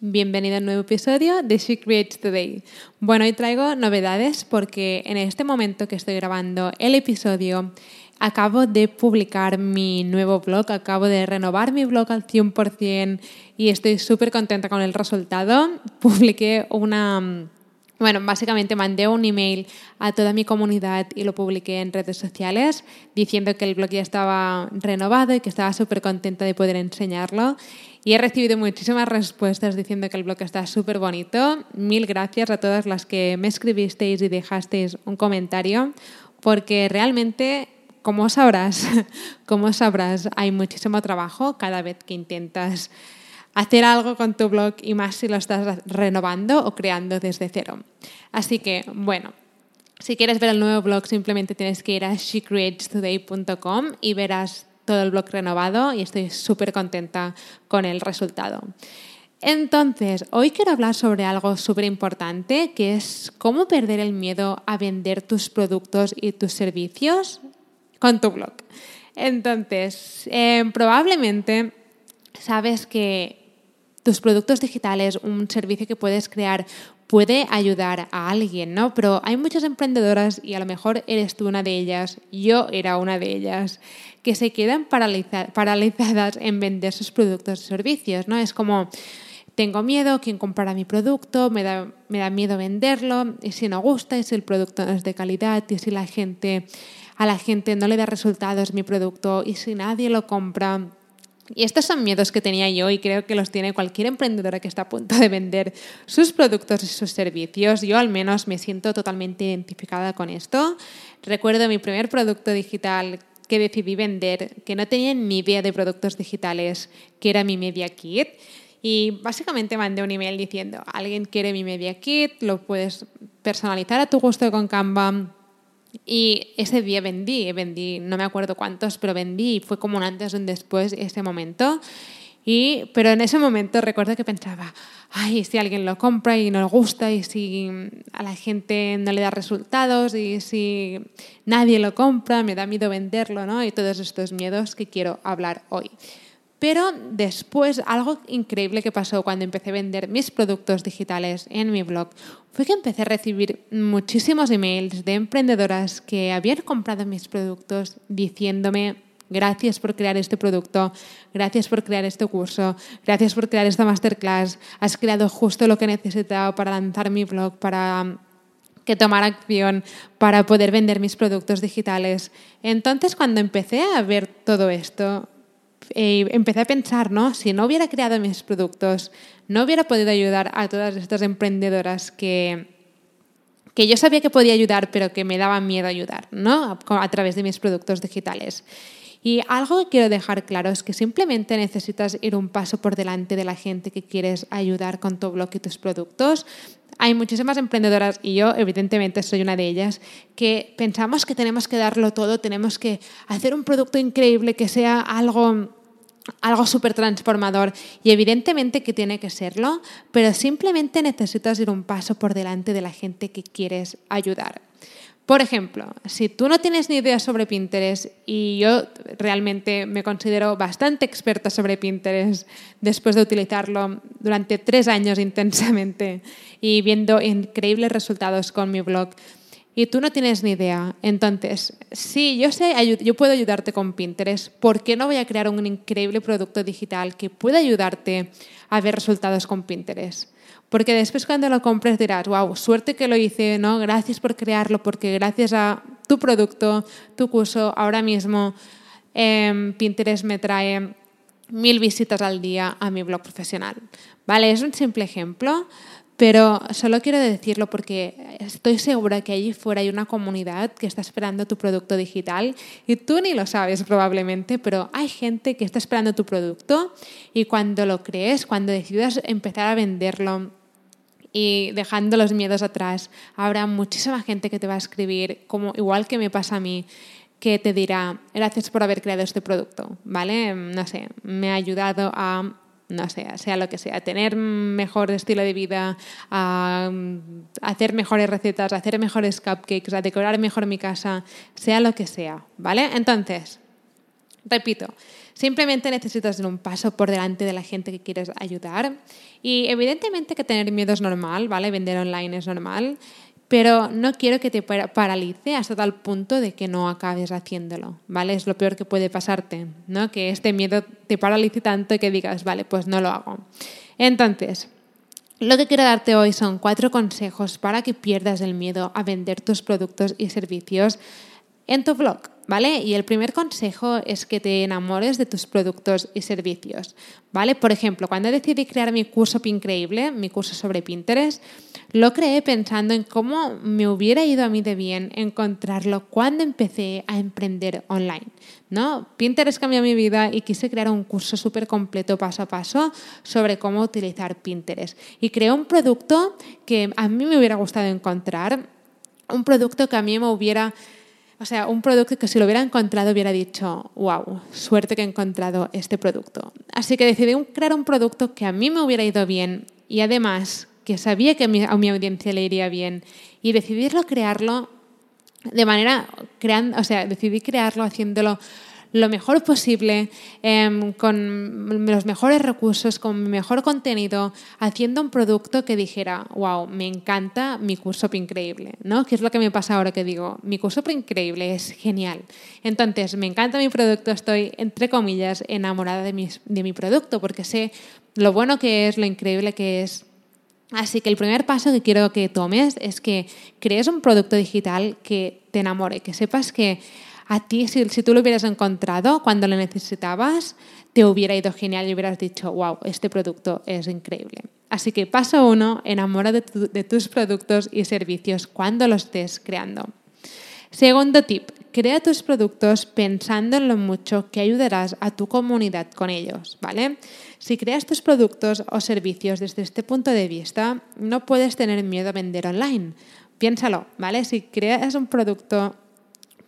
Bienvenido a un nuevo episodio de She Today. Bueno, hoy traigo novedades porque en este momento que estoy grabando el episodio acabo de publicar mi nuevo blog, acabo de renovar mi blog al 100% y estoy súper contenta con el resultado. Publiqué una... Bueno, básicamente mandé un email a toda mi comunidad y lo publiqué en redes sociales diciendo que el blog ya estaba renovado y que estaba súper contenta de poder enseñarlo. Y he recibido muchísimas respuestas diciendo que el blog está súper bonito. Mil gracias a todas las que me escribisteis y dejasteis un comentario, porque realmente, como sabrás, como sabrás, hay muchísimo trabajo cada vez que intentas hacer algo con tu blog y más si lo estás renovando o creando desde cero. Así que, bueno, si quieres ver el nuevo blog, simplemente tienes que ir a shecreatestoday.com y verás todo el blog renovado y estoy súper contenta con el resultado. Entonces, hoy quiero hablar sobre algo súper importante, que es cómo perder el miedo a vender tus productos y tus servicios con tu blog. Entonces, eh, probablemente sabes que tus productos digitales, un servicio que puedes crear, puede ayudar a alguien, ¿no? Pero hay muchas emprendedoras y a lo mejor eres tú una de ellas, yo era una de ellas, que se quedan paralizadas en vender sus productos y servicios, ¿no? Es como, tengo miedo, ¿quién comprará mi producto? Me da, me da miedo venderlo, y si no gusta, y si el producto no es de calidad, y si la gente, a la gente no le da resultados mi producto, y si nadie lo compra, y estos son miedos que tenía yo y creo que los tiene cualquier emprendedora que está a punto de vender sus productos y sus servicios. Yo al menos me siento totalmente identificada con esto. Recuerdo mi primer producto digital que decidí vender, que no tenía ni idea de productos digitales, que era mi Media Kit. Y básicamente mandé un email diciendo, alguien quiere mi Media Kit, lo puedes personalizar a tu gusto con Canva. Y ese día vendí, vendí, no me acuerdo cuántos, pero vendí, fue como un antes y un después ese momento. Y, pero en ese momento recuerdo que pensaba, ay, si alguien lo compra y no le gusta, y si a la gente no le da resultados, y si nadie lo compra, me da miedo venderlo, ¿no? Y todos estos miedos que quiero hablar hoy. Pero después, algo increíble que pasó cuando empecé a vender mis productos digitales en mi blog fue que empecé a recibir muchísimos emails de emprendedoras que habían comprado mis productos diciéndome gracias por crear este producto, gracias por crear este curso, gracias por crear esta masterclass, has creado justo lo que necesitaba para lanzar mi blog, para um, que tomar acción para poder vender mis productos digitales. Entonces, cuando empecé a ver todo esto, eh, empecé a pensar, ¿no? Si no hubiera creado mis productos, no hubiera podido ayudar a todas estas emprendedoras que, que yo sabía que podía ayudar, pero que me daba miedo ayudar, ¿no? A, través de mis productos digitales. Y algo que quiero dejar claro es que simplemente necesitas ir un paso por delante de la gente que quieres ayudar con tu blog y tus productos. Hay muchísimas emprendedoras, y yo evidentemente soy una de ellas, que pensamos que tenemos que darlo todo, tenemos que hacer un producto increíble, que sea algo algo súper transformador y evidentemente que tiene que serlo, pero simplemente necesitas ir un paso por delante de la gente que quieres ayudar. Por ejemplo, si tú no tienes ni idea sobre Pinterest y yo realmente me considero bastante experta sobre Pinterest después de utilizarlo durante tres años intensamente y viendo increíbles resultados con mi blog, y tú no tienes ni idea. Entonces, sí, yo sé, yo puedo ayudarte con Pinterest. ¿Por qué no voy a crear un increíble producto digital que pueda ayudarte a ver resultados con Pinterest? Porque después cuando lo compres dirás, wow, suerte que lo hice, ¿no? Gracias por crearlo, porque gracias a tu producto, tu curso, ahora mismo em, Pinterest me trae mil visitas al día a mi blog profesional. ¿Vale? Es un simple ejemplo, pero solo quiero decirlo porque estoy segura que allí fuera hay una comunidad que está esperando tu producto digital y tú ni lo sabes probablemente, pero hay gente que está esperando tu producto y cuando lo crees, cuando decidas empezar a venderlo, y dejando los miedos atrás, habrá muchísima gente que te va a escribir, como igual que me pasa a mí, que te dirá, gracias por haber creado este producto, ¿vale? No sé, me ha ayudado a, no sé, sea lo que sea, tener mejor estilo de vida, a hacer mejores recetas, hacer mejores cupcakes, a decorar mejor mi casa, sea lo que sea, ¿vale? Entonces, repito, simplemente necesitas un paso por delante de la gente que quieres ayudar y evidentemente que tener miedo es normal, ¿vale? Vender online es normal, pero no quiero que te paralice hasta tal punto de que no acabes haciéndolo, ¿vale? Es lo peor que puede pasarte, ¿no? Que este miedo te paralice tanto que digas, vale, pues no lo hago. Entonces, lo que quiero darte hoy son cuatro consejos para que pierdas el miedo a vender tus productos y servicios en tu blog. ¿vale? Y el primer consejo es que te enamores de tus productos y servicios, ¿vale? Por ejemplo, cuando decidí crear mi curso Increíble, mi curso sobre Pinterest, lo creé pensando en cómo me hubiera ido a mí de bien encontrarlo cuando empecé a emprender online, ¿no? Pinterest cambió mi vida y quise crear un curso súper completo paso a paso sobre cómo utilizar Pinterest. Y creé un producto que a mí me hubiera gustado encontrar, un producto que a mí me hubiera o sea, un producto que si lo hubiera encontrado hubiera dicho, wow, suerte que he encontrado este producto. Así que decidí crear un producto que a mí me hubiera ido bien y además que sabía que a mi, a mi audiencia le iría bien y decidirlo crearlo de manera, creando, o sea, decidí crearlo haciéndolo lo mejor posible, em, con los mejores recursos, con mejor contenido, haciendo un producto que dijera, wow, me encanta mi curso increíble, ¿no? Que es lo que me pasa ahora que digo, mi curso increíble es genial. Entonces, me encanta mi producto, estoy, entre comillas, enamorada de mi, de mi producto, porque sé lo bueno que es, lo increíble que es. Así que el primer paso que quiero que tomes es que crees un producto digital que te enamore, que sepas que a ti, si, tú lo hubieras encontrado cuando lo necesitabas, te hubiera ido genial y hubieras dicho, wow, este producto es increíble. Así que paso uno, enamora de, de tus productos y servicios cuando los estés creando. Segundo tip, crea tus productos pensando en lo mucho que ayudarás a tu comunidad con ellos, ¿vale? Si creas tus productos o servicios desde este punto de vista, no puedes tener miedo a vender online. Piénsalo, ¿vale? Si creas un producto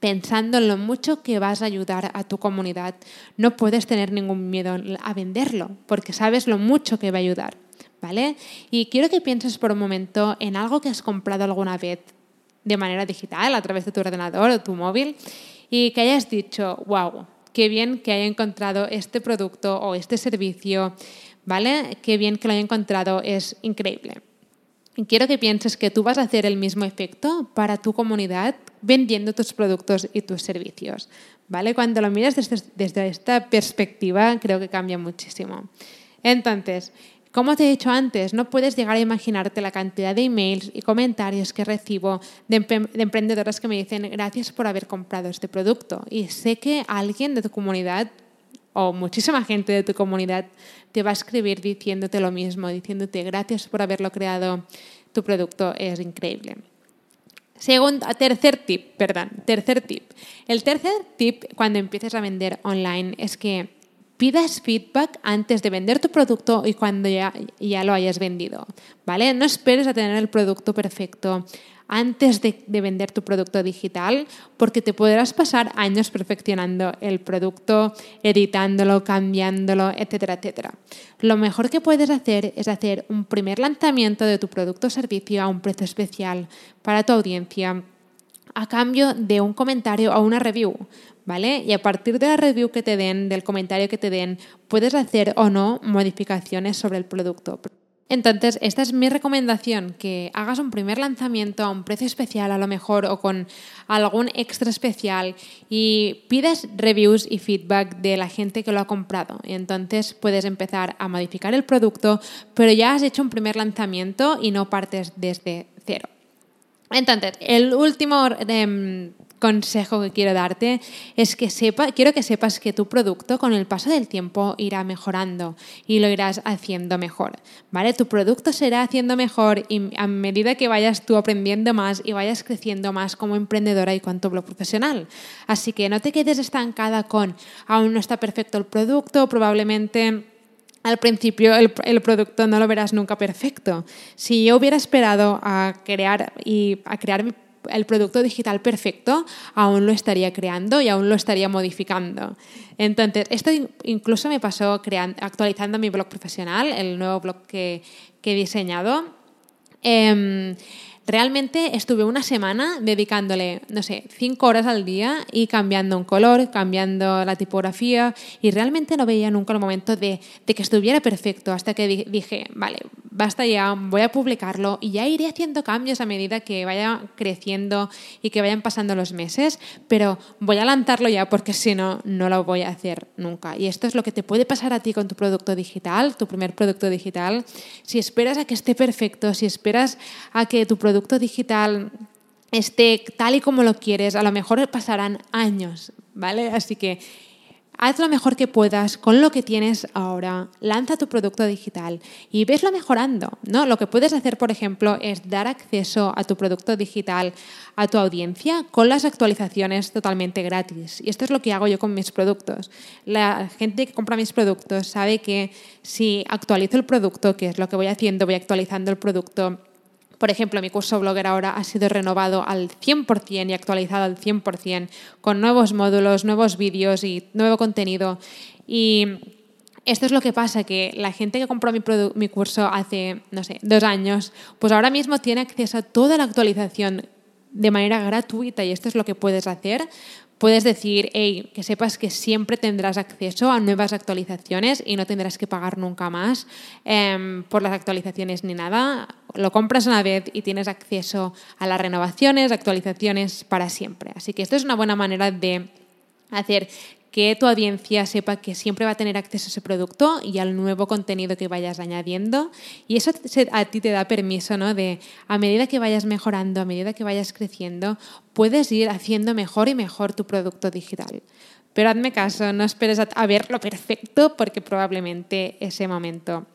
pensando en lo mucho que vas a ayudar a tu comunidad, no puedes tener ningún miedo a venderlo, porque sabes lo mucho que va a ayudar. ¿Vale? Y quiero que pienses por un momento en algo que has comprado alguna vez de manera digital, a través de tu ordenador o tu móvil, y que hayas dicho, wow, qué bien que haya encontrado este producto o este servicio, ¿vale? Qué bien que lo haya encontrado, es increíble quiero que pienses que tú vas a hacer el mismo efecto para tu comunidad vendiendo tus productos y tus servicios. ¿Vale? Cuando lo miras desde, desde esta perspectiva, creo que cambia muchísimo. Entonces, como te he dicho antes, no puedes llegar a imaginarte la cantidad de emails y comentarios que recibo de, de, emprendedoras que me dicen gracias por haber comprado este producto. Y sé que alguien de tu comunidad o muchísima gente de tu comunidad te va a escribir diciéndote lo mismo, diciéndote gracias por haberlo creado, tu producto es increíble. Segundo, tercer tip, perdón, tercer tip. El tercer tip cuando empieces a vender online es que pidas feedback antes de vender tu producto y cuando ya, ya lo hayas vendido, ¿vale? No esperes a tener el producto perfecto antes de, vender tu producto digital, porque te podrás pasar años perfeccionando el producto, editándolo, cambiándolo, etcétera, etcétera. Lo mejor que puedes hacer es hacer un primer lanzamiento de tu producto o servicio a un precio especial para tu audiencia a cambio de un comentario o una review, ¿vale? Y a partir de la review que te den, del comentario que te den, puedes hacer o no modificaciones sobre el producto. Entonces, esta es mi recomendación, que hagas un primer lanzamiento a un precio especial a lo mejor o con algún extra especial y pidas reviews y feedback de la gente que lo ha comprado. Y entonces puedes empezar a modificar el producto, pero ya has hecho un primer lanzamiento y no partes desde cero. Entonces, el último em, consejo que quiero darte es que sepa, quiero que sepas que tu producto con el paso del tiempo irá mejorando y lo irás haciendo mejor, ¿vale? Tu producto será haciendo mejor y a medida que vayas tú aprendiendo más y vayas creciendo más como emprendedora y con tu blog profesional. Así que no te quedes estancada con aún no está perfecto el producto, probablemente al principio el, el, producto no lo verás nunca perfecto. Si yo hubiera esperado a crear y a crear el producto digital perfecto, aún lo estaría creando y aún lo estaría modificando. Entonces, esto incluso me pasó creando, actualizando mi blog profesional, el nuevo blog que, que he diseñado. Eh, Realmente estuve una semana dedicándole, no sé, cinco horas al día y cambiando un color, cambiando la tipografía y realmente no veía nunca el momento de que estuviera perfecto hasta que dije, vale, basta ya, voy a publicarlo y ya iré haciendo cambios a medida que vaya creciendo y que vayan pasando los meses, pero voy a lanzarlo ya porque si no, no lo voy a hacer nunca. Y esto es lo que te puede pasar a ti con tu producto digital, tu primer producto digital. Si esperas a que esté perfecto, si esperas a que tu producto digital esté tal y como lo quieres, a lo mejor pasarán años, ¿vale? Así que haz lo mejor que puedas con lo que tienes ahora, lanza tu producto digital y veslo mejorando, ¿no? Lo que puedes hacer, por ejemplo, es dar acceso a tu producto digital a tu audiencia con las actualizaciones totalmente gratis. Y esto es lo que hago yo con mis productos. La gente que compra mis productos sabe que si actualizo el producto, que es lo que voy haciendo, voy actualizando el producto por ejemplo, mi curso Blogger ahora ha sido renovado al 100% y actualizado al 100% con nuevos módulos, nuevos vídeos y nuevo contenido. Y esto es lo que pasa, que la gente que compró mi, mi curso hace, no sé, dos años, pues ahora mismo tiene acceso a toda la actualización de manera gratuita y esto es lo que puedes hacer puedes decir, hey, que sepas que siempre tendrás acceso a nuevas actualizaciones y no tendrás que pagar nunca más em, por las actualizaciones ni nada. Lo compras una vez y tienes acceso a las renovaciones, actualizaciones para siempre. Así que esto es una buena manera de hacer que tu audiencia sepa que siempre va a tener acceso a ese producto y al nuevo contenido que vayas añadiendo. Y eso a ti te da permiso, ¿no? De a medida que vayas mejorando, a medida que vayas creciendo, puedes ir haciendo mejor y mejor tu producto digital. Pero hazme caso, no esperes a, verlo perfecto porque probablemente ese momento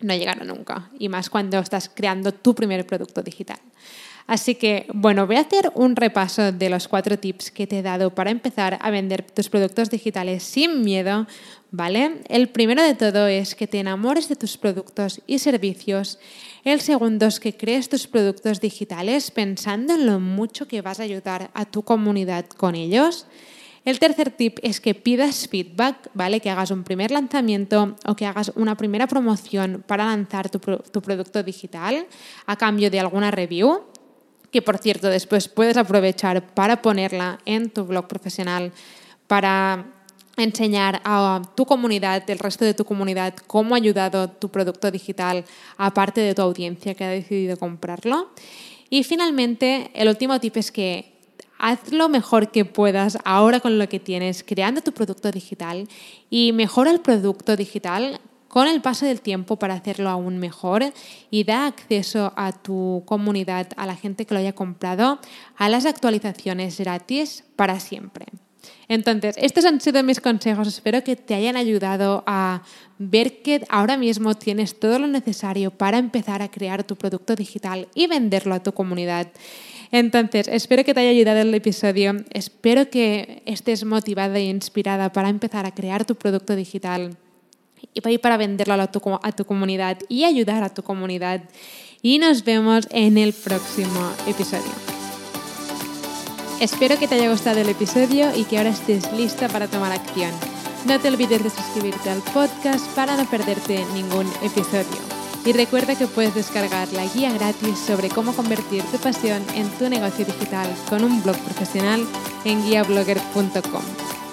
no llegará nunca. Y más cuando estás creando tu primer producto digital. Así que, bueno, voy a hacer un repaso de los cuatro tips que te he dado para empezar a vender tus productos digitales sin miedo, ¿vale? El primero de todo es que te enamores de tus productos y servicios. El segundo es que crees tus productos digitales pensando en lo mucho que vas a ayudar a tu comunidad con ellos. El tercer tip es que pidas feedback, ¿vale? Que hagas un primer lanzamiento o que hagas una primera promoción para lanzar tu, tu producto digital a cambio de alguna review que por cierto después puedes aprovechar para ponerla en tu blog profesional, para enseñar a tu comunidad, el resto de tu comunidad, cómo ha ayudado tu producto digital aparte de tu audiencia que ha decidido comprarlo. Y finalmente, el último tip es que haz lo mejor que puedas ahora con lo que tienes, creando tu producto digital y mejora el producto digital con el paso del tiempo para hacerlo aún mejor y da acceso a tu comunidad, a la gente que lo haya comprado, a las actualizaciones gratis para siempre. Entonces, estos han sido mis consejos. Espero que te hayan ayudado a ver que ahora mismo tienes todo lo necesario para empezar a crear tu producto digital y venderlo a tu comunidad. Entonces, espero que te haya ayudado el episodio. Espero que estés motivada e inspirada para empezar a crear tu producto digital y para venderlo a tu, a tu comunidad y ayudar a tu comunidad. Y nos vemos en el próximo episodio. Espero que te haya gustado el episodio y que ahora estés lista para tomar acción. No te olvides de suscribirte al podcast para no perderte ningún episodio. Y recuerda que puedes descargar la guía gratis sobre cómo convertir tu pasión en tu negocio digital con un blog profesional en guiablogger.com.